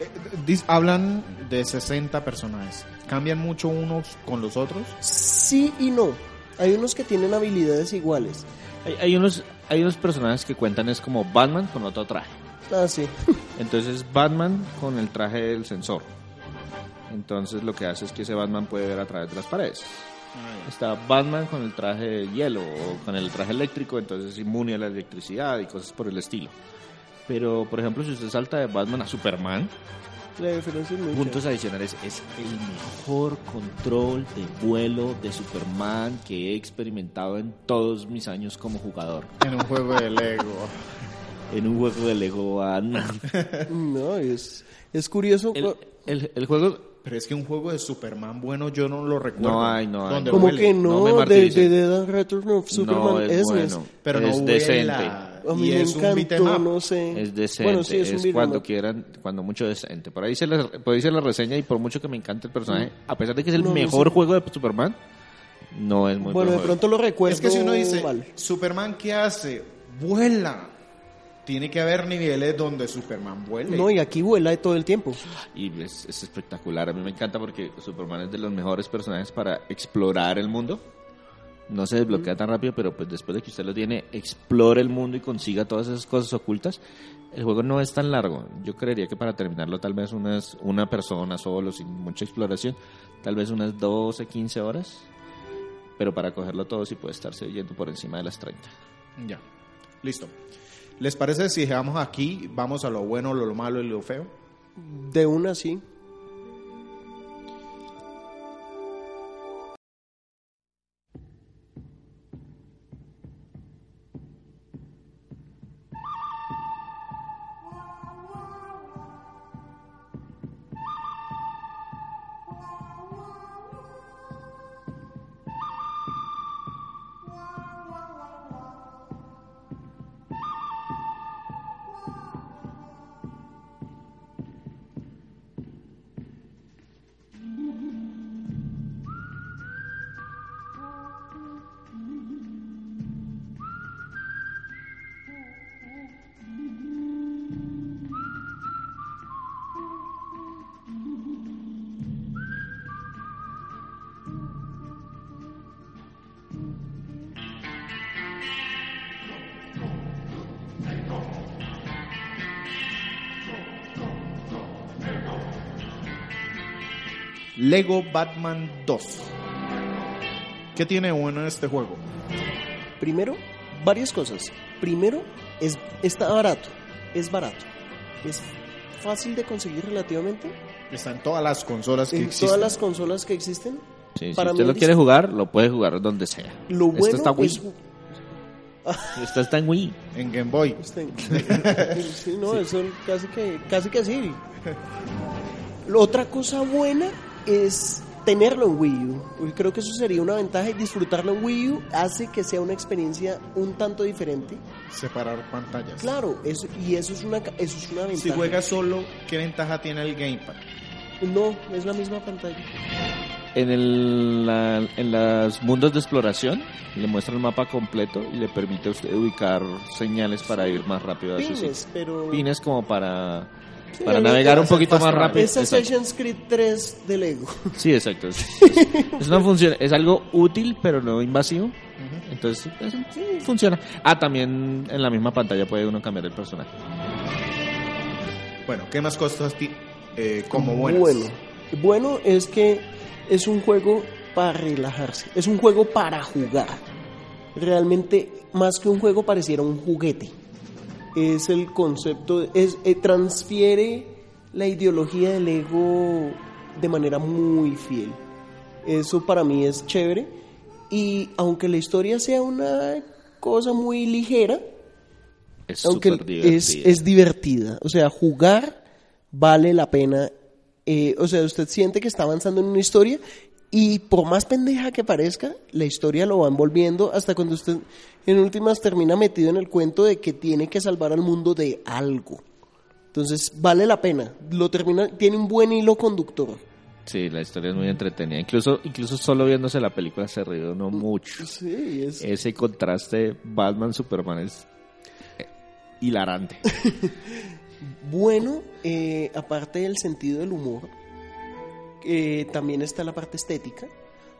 Eh, dis- hablan de 60 personajes. ¿Cambian mucho unos con los otros? Sí y no. Hay unos que tienen habilidades iguales. Hay, hay unos, hay unos personajes que cuentan es como Batman con otro traje. Ah, sí. Entonces Batman con el traje del sensor. Entonces lo que hace es que ese Batman puede ver a través de las paredes. Está Batman con el traje de hielo o con el traje eléctrico, entonces es inmune a la electricidad y cosas por el estilo. Pero, por ejemplo, si usted salta de Batman a Superman, La diferencia es muy puntos adicionales, es el mejor control de vuelo de Superman que he experimentado en todos mis años como jugador. En un juego de Lego. En un juego de Lego Batman. No, es, es curioso. El, el- el juego Pero es que un juego de Superman bueno yo no lo recuerdo. No hay, no hay. Como que no de, de Dead and Return of Superman no es, es, bueno, Pero es no decente. vuela. A mí y me es un 'em encantó, up. no sé. Es decente, Bueno, sí, es, es, un beat'em cuando quieran, cuando mucho decente. Por ahí se la, por ahí se la reseña y por mucho que me encante el personaje, a pesar de que es el No, no mejor sé. juego de Superman, no es muy Bueno, de pronto lo recuerdo Es que si uno dice, mal. Superman, ¿qué hace? Vuela. Tiene que haber niveles donde Superman vuele. No, y aquí vuela todo el tiempo. Y es, es espectacular. A mí me encanta porque Superman es de los mejores personajes para explorar el mundo. No se desbloquea tan rápido, pero pues después de que usted lo tiene, explore el mundo y consiga todas esas cosas ocultas. El juego no es tan largo. Yo creería que para terminarlo tal vez unas, una persona solo, sin mucha exploración, tal vez unas 12, 15 horas. Pero para cogerlo todo sí puede estarse yendo por encima de las 30. Ya. Listo. ¿Les parece si dejamos aquí, vamos a lo bueno, lo malo y lo feo? De una sí. Lego Batman 2. ¿Qué tiene bueno este juego? Primero, varias cosas. Primero, es, está barato. Es barato. Es fácil de conseguir relativamente. Está en todas las consolas que En existen. todas las consolas que existen. Sí, si Para usted mí lo quiere jugar, lo puede jugar donde sea. Lo Esto bueno está Wii. es... Esto está en Wii. En Game Boy. En- sí, no, eso casi que, casi que sí. Otra cosa buena es tenerlo en Wii U. Creo que eso sería una ventaja y disfrutarlo en Wii U hace que sea una experiencia un tanto diferente. Separar pantallas. Claro, eso, y eso es una, eso es una ventaja. Si juegas solo, ¿qué ventaja tiene el Gamepad? No, es la misma pantalla. En, el, la- en los mundos de exploración le muestra el mapa completo y le permite a usted ubicar señales para ir más rápido a su Pines, sitio. pero... Pines como para, Sí, para navegar un poquito más travel. rápido. Es Exacto. Assassin's Creed 3 de Lego. Sí, exacto. Es, es una función, es algo útil pero no invasivo. Entonces, es- sí, funciona. Ah, también en la misma pantalla puede uno cambiar el personaje. Bueno, ¿qué más cosas ti- eh, como buenas? Bueno, bueno es que es un juego para relajarse, es un juego para jugar. Realmente, más que un juego, pareciera un juguete. Es el concepto, es, eh, transfiere la ideología del ego de manera muy fiel. Eso para mí es chévere. Y aunque la historia sea una cosa muy ligera, Es aunque súper divertido. es, es divertida. O sea, jugar vale la pena. Eh, o sea, usted siente que está avanzando en una historia y por más pendeja que parezca, la historia lo va envolviendo hasta cuando usted en últimas termina metido en el cuento de que tiene que salvar al mundo de algo. Entonces, vale la pena. Lo termina, tiene un buen hilo conductor. Sí, la historia es muy entretenida. Incluso, incluso solo viéndose la película se ríe uno mucho. Sí, es, Ese contraste Batman-Superman es eh, hilarante. Bueno, eh, aparte del sentido del humor, eh, también está la parte estética.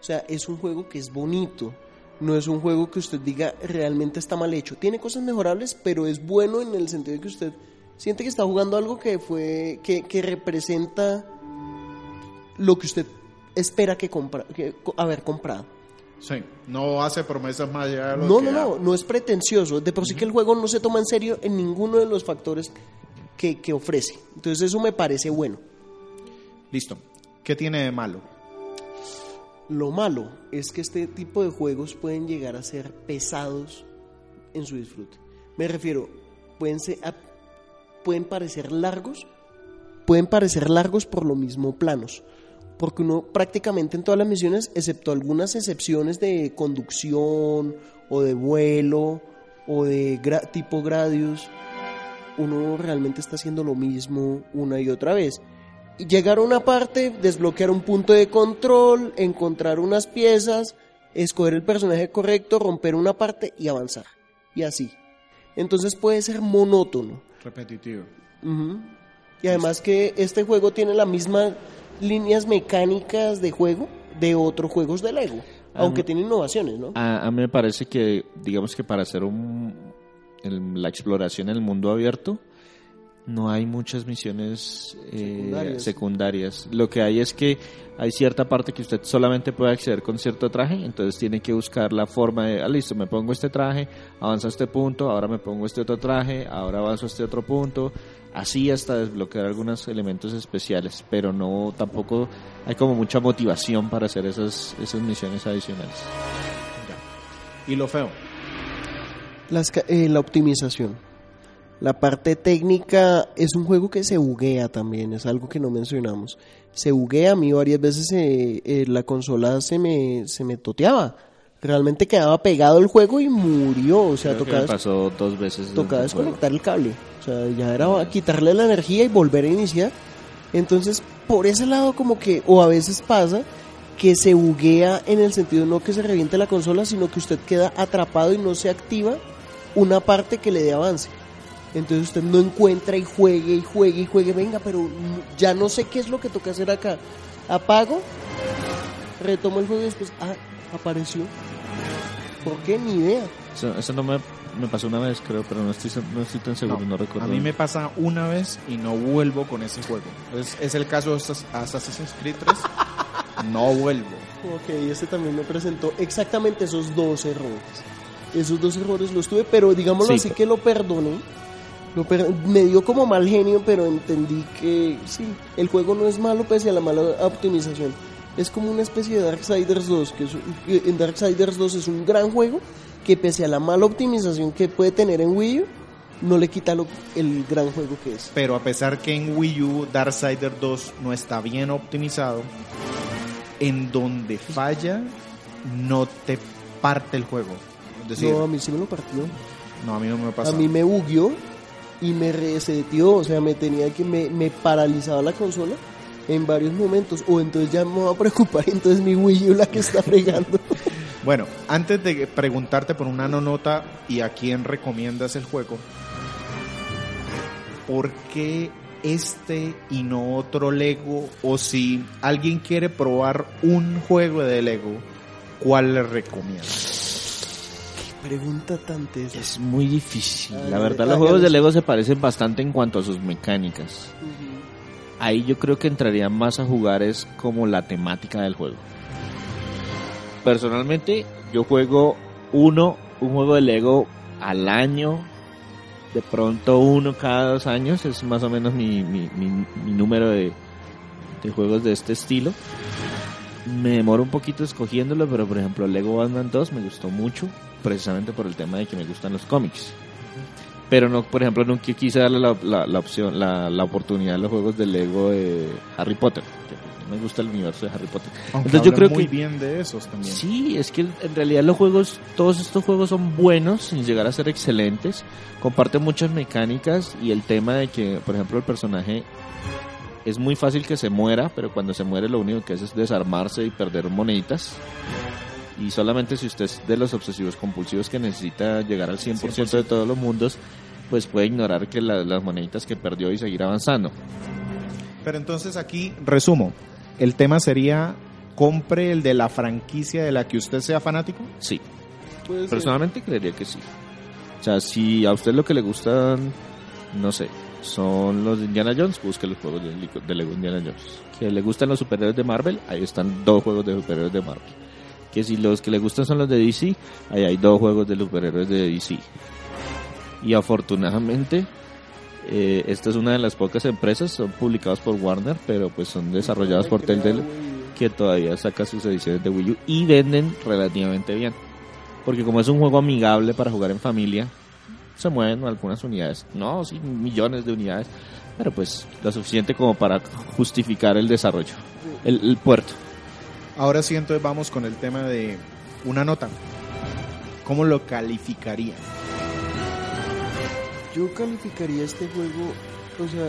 O sea, es un juego que es bonito. No es un juego que usted diga realmente está mal hecho. Tiene cosas mejorables, pero es bueno en el sentido de que usted siente que está jugando algo que fue que, que representa lo que usted espera que, compra, que haber comprado. Sí, no hace promesas más allá de lo No, que no, no, no es pretencioso. De por sí que el juego no se toma en serio en ninguno de los factores que, que ofrece. Entonces eso me parece bueno. Listo. ¿Qué tiene de malo? Lo malo es que este tipo de juegos pueden llegar a ser pesados en su disfrute. Me refiero, pueden, ser, pueden parecer largos, pueden parecer largos por lo mismo planos. Porque uno prácticamente en todas las misiones, excepto algunas excepciones de conducción o de vuelo o de gra- tipo Gradius, uno realmente está haciendo lo mismo una y otra vez. Llegar a una parte, desbloquear un punto de control, encontrar unas piezas, escoger el personaje correcto, romper una parte y avanzar. Y así. Entonces puede ser monótono. Repetitivo. Y además que este juego tiene las mismas líneas mecánicas de juego de otros juegos de Lego. Ah, Aunque tiene innovaciones, ¿no? A, a mí me parece que, digamos que para hacer un, el- la exploración en el mundo abierto, no hay muchas misiones eh, Secundarias. secundarias. Lo que hay es que hay cierta parte que usted solamente puede acceder con cierto traje, entonces tiene que buscar la forma de, ah, listo, me pongo este traje, avanzo a este punto, ahora me pongo este otro traje, ahora avanzo a este otro punto, así hasta desbloquear algunos elementos especiales, pero no, tampoco hay como mucha motivación para hacer esas, esas misiones adicionales. Y lo feo. Las ca- eh, la optimización. La parte técnica es un juego que se buguea también, es algo que no mencionamos. Se buguea, a mí varias veces eh, eh, la consola se me, se me toteaba. Realmente quedaba pegado el juego y murió. O sea, Creo que tocaba, me pasó dos veces. tocaba desconectar el cable. O sea, ya era quitarle la energía y volver a iniciar. Entonces, por ese lado como que, o a veces pasa, que se buguea en el sentido no que se reviente la consola, sino que usted queda atrapado y no se activa una parte que le dé avance. Entonces usted no encuentra y juegue y juegue y juegue, venga, pero ya no sé qué es lo que toca hacer acá. Apago, retomo el juego y después, ah, apareció. ¿Por qué? Ni idea. Eso, eso no me, me pasó una vez, creo, pero no estoy, no estoy tan seguro, no, recuerdo. A mí me pasa una vez y no vuelvo con ese juego. Es, es el caso de Assas- Assassin's Creed 3. No vuelvo. Ok, este también me presentó exactamente esos dos errores. Esos dos errores los tuve, pero digámoslo Sí. así que lo perdoné. Me dio como mal genio, pero entendí que sí, el juego no es malo pese a la mala optimización. Es como una especie de Darksiders 2, que es en Darksiders 2 es un gran juego que pese a la mala optimización que puede tener en Wii U, no le quita lo- el gran juego que es. Pero a pesar que en Wii U Darksiders 2 no está bien optimizado, en donde falla no te parte el juego. Es decir, no, a no, mí sí me lo partió. a mí no me pasa. A mí me bugueó y me reseteó, o sea, me tenía que, me, me paralizaba la consola en varios momentos, o entonces ya me voy a preocupar, entonces mi Wii U la que está fregando. Bueno, antes de preguntarte por una nota y a quién recomiendas el juego, ¿por qué este y no otro Lego? O si alguien quiere probar un juego de Lego, ¿cuál le recomiendas? Pregunta tan tesa. Es muy difícil. La verdad, los juegos de. Lego se parecen bastante en cuanto a sus mecánicas. Ahí yo creo que entraría más a jugar es como la temática del juego. Personalmente, yo juego uno, un juego de Lego al año. De pronto uno cada dos años es más o menos mi, mi, mi- mi número de, de juegos de este estilo. Me demoro un poquito escogiéndolo, pero por ejemplo Lego Batman 2 me gustó mucho, precisamente por el tema de que me gustan los cómics. Pero no, por ejemplo, nunca quise darle la, la- la opción, la, la oportunidad a los juegos de Lego de Harry Potter. que me gusta el universo de Harry Potter. Aunque Entonces yo creo muy que- bien de esos también. Sí, es que en realidad los juegos, todos estos juegos son buenos sin llegar a ser excelentes. Comparten muchas mecánicas y el tema de que, por ejemplo, el personaje es muy fácil que se muera, pero cuando se muere lo único que hace es desarmarse y perder moneditas. Y solamente si usted es de los obsesivos compulsivos que necesita llegar al 100% de todos los mundos, pues puede ignorar que la- las moneditas que perdió y seguir avanzando. Pero entonces aquí resumo. El tema sería compre el de la franquicia de la que usted sea fanático. Sí. Personalmente creería que sí. O sea, si a usted lo que le gustan, no sé, son los de Indiana Jones, busque los juegos de, de Lego Indiana Jones. Que le gustan los superhéroes de Marvel, ahí están dos juegos de superhéroes de Marvel. Que si los que le gustan son los de DC, ahí hay dos juegos de superhéroes de DC. Y afortunadamente, eh, esta es una de las pocas empresas, son publicados por Warner, pero pues son desarrollados por Telltale que todavía saca sus ediciones de Wii U y venden relativamente bien. Porque como es un juego amigable para jugar en familia, se mueven algunas unidades. No, sí, millones de unidades, pero pues lo suficiente como para justificar el desarrollo, el, el puerto. Ahora sí, entonces vamos con el tema de una nota. ¿Cómo lo calificaría? Yo calificaría este juego, o sea,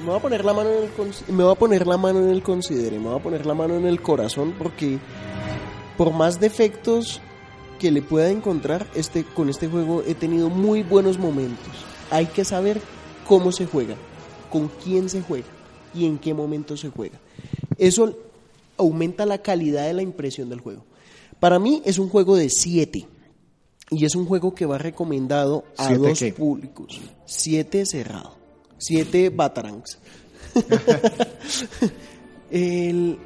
me voy a poner la mano en el me voy a poner la mano en el considere, me voy a poner la mano en el corazón porque por más defectos que le pueda encontrar este con este juego he tenido muy buenos momentos. Hay que saber cómo se juega, con quién se juega y en qué momento se juega. Eso aumenta la calidad de la impresión del juego. Para mí es un juego de 7 y es un juego que va recomendado a ¿Siete dos qué? públicos. 7 cerrado. 7 Batarangs. El-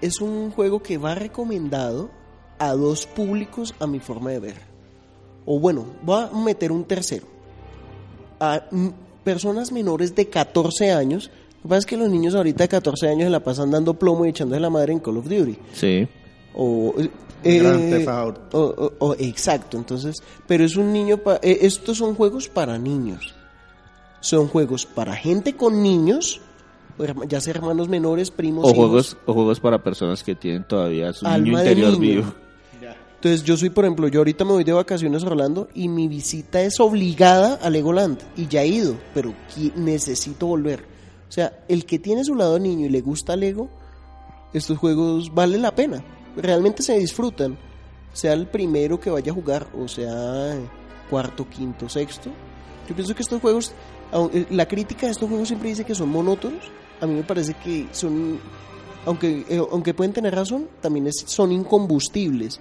es un juego que va recomendado a dos públicos a mi forma de ver. O bueno, voy a meter un tercero. A personas menores de 14 años. Lo que pasa es que los niños ahorita de 14 años se la pasan dando plomo y echándose la madre en Call of Duty. Sí. O, eh, o- o- o- exacto, entonces, pero es un niño, pa- eh, estos son juegos para niños. Son juegos para gente con niños, ya sea hermanos menores, primos, O hijos. juegos, o juegos para personas que tienen todavía su Alma niño de interior niño. vivo. Entonces yo soy, por ejemplo, yo ahorita me voy de vacaciones a Orlando y mi visita es obligada a Legoland y ya he ido, pero necesito volver. O sea, el que tiene su lado niño y le gusta Lego, estos juegos vale la pena. Realmente se disfrutan. Sea el primero que vaya a jugar o sea cuarto, quinto, sexto. Yo pienso que estos juegos, eh, la crítica de estos juegos siempre dice que son monótonos. A mí me parece que son, aunque, eh, aunque pueden tener razón, también es- son incombustibles.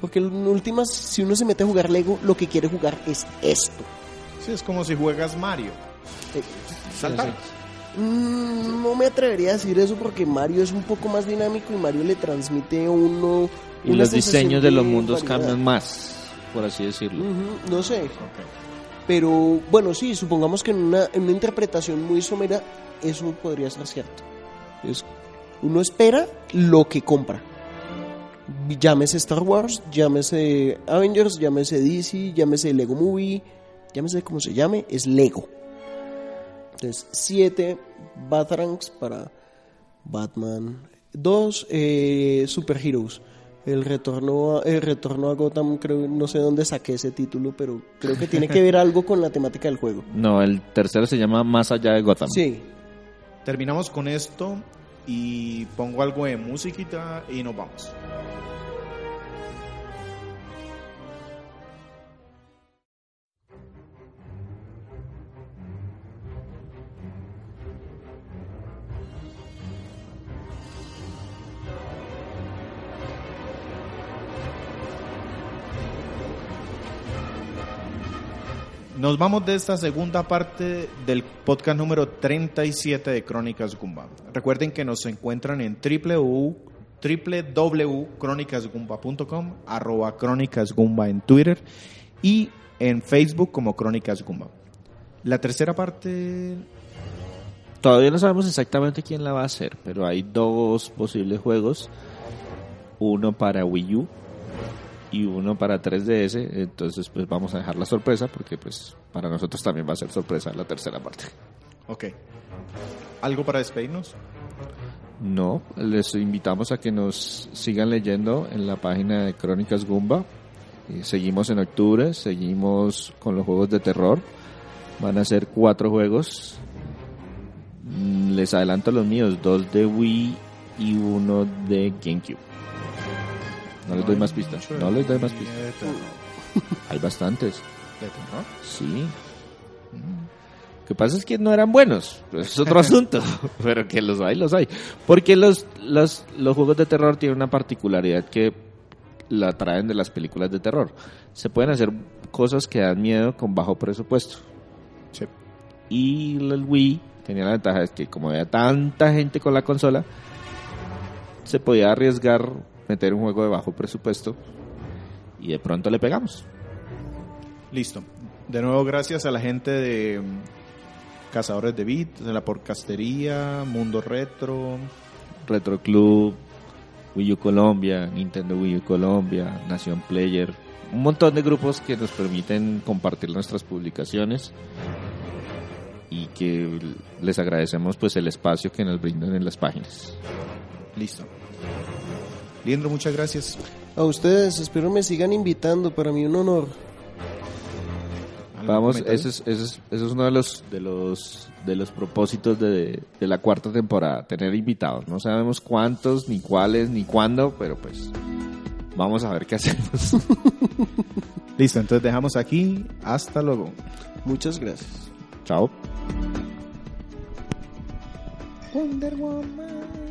Porque en últimas, si uno se mete a jugar Lego, lo que quiere jugar es esto. Sí, es como si juegas Mario. Eh, Saltar. Mm, no me atrevería a decir eso porque Mario es un poco más dinámico y Mario le transmite a uno. Y una los diseños de los mundos variedad. cambian más, por así decirlo. No sé. Pero bueno, sí, supongamos que en una, en una interpretación muy somera, eso podría ser cierto. Es- uno espera lo que compra. Llámese Star Wars, llámese Avengers, llámese DC, llámese Lego Movie, llámese como se llame, es Lego. Entonces, 7 Batarangs para Batman. 2 eh, Super Heroes. El retorno, a, el retorno a Gotham, creo, no sé dónde saqué ese título, pero creo que tiene que ver algo con la temática del juego. No, el tercero se llama Más allá de Gotham. Sí, Terminamos con esto y pongo algo de musiquita y nos vamos. Vamos de esta segunda parte del podcast número 37 de Crónicas Gumba. Recuerden que nos encuentran en www www.crónicasgumba.com, arroba Crónicas Gumba en Twitter y en Facebook como Crónicas Gumba. La tercera parte, Todavía no sabemos exactamente quién la va a hacer, pero hay dos posibles juegos. Uno para Wii U y uno para 3DS. Entonces, pues vamos a dejar la sorpresa porque, pues, para nosotros también va a ser sorpresa la tercera parte. ok. ¿Algo para despedirnos? No, les invitamos a que nos sigan leyendo en la página de Crónicas Gumba. Y seguimos en octubre, seguimos con los juegos de terror. Van a ser cuatro juegos. Mm, Les adelanto los míos, dos de Wii y uno de GameCube. No les doy más pistas. No les doy más pistas. Hay bastantes. ¿De terror? Sí. Lo que pasa es que no eran buenos, es otro asunto, pero que los hay, los hay. Porque los, los, los juegos de terror tienen una particularidad que la traen de las películas de terror. Se pueden hacer cosas que dan miedo con bajo presupuesto. Sí. Y el Wii tenía la ventaja de que como había tanta gente con la consola, se podía arriesgar meter un juego de bajo presupuesto y de pronto le pegamos. Listo. De nuevo, gracias a la gente de mm, Cazadores de Beat, de la Porcastería, Mundo Retro. Retro Club, Wii U Colombia, Nintendo Wii U Colombia, Nación Player, un montón de grupos que nos permiten compartir nuestras publicaciones y que les agradecemos pues el espacio que nos brindan en las páginas. Listo. Liendro, muchas gracias. A ustedes, espero me sigan invitando, para mí un honor. ¿Algún Vamos, comentario? ese es, ese es, ese es uno de los de los de los propósitos de, de la cuarta temporada, tener invitados. No sabemos cuántos, ni cuáles, ni cuándo, pero pues vamos a ver qué hacemos. Listo, entonces dejamos aquí. Hasta luego. Muchas gracias. Chao. Wonder Woman.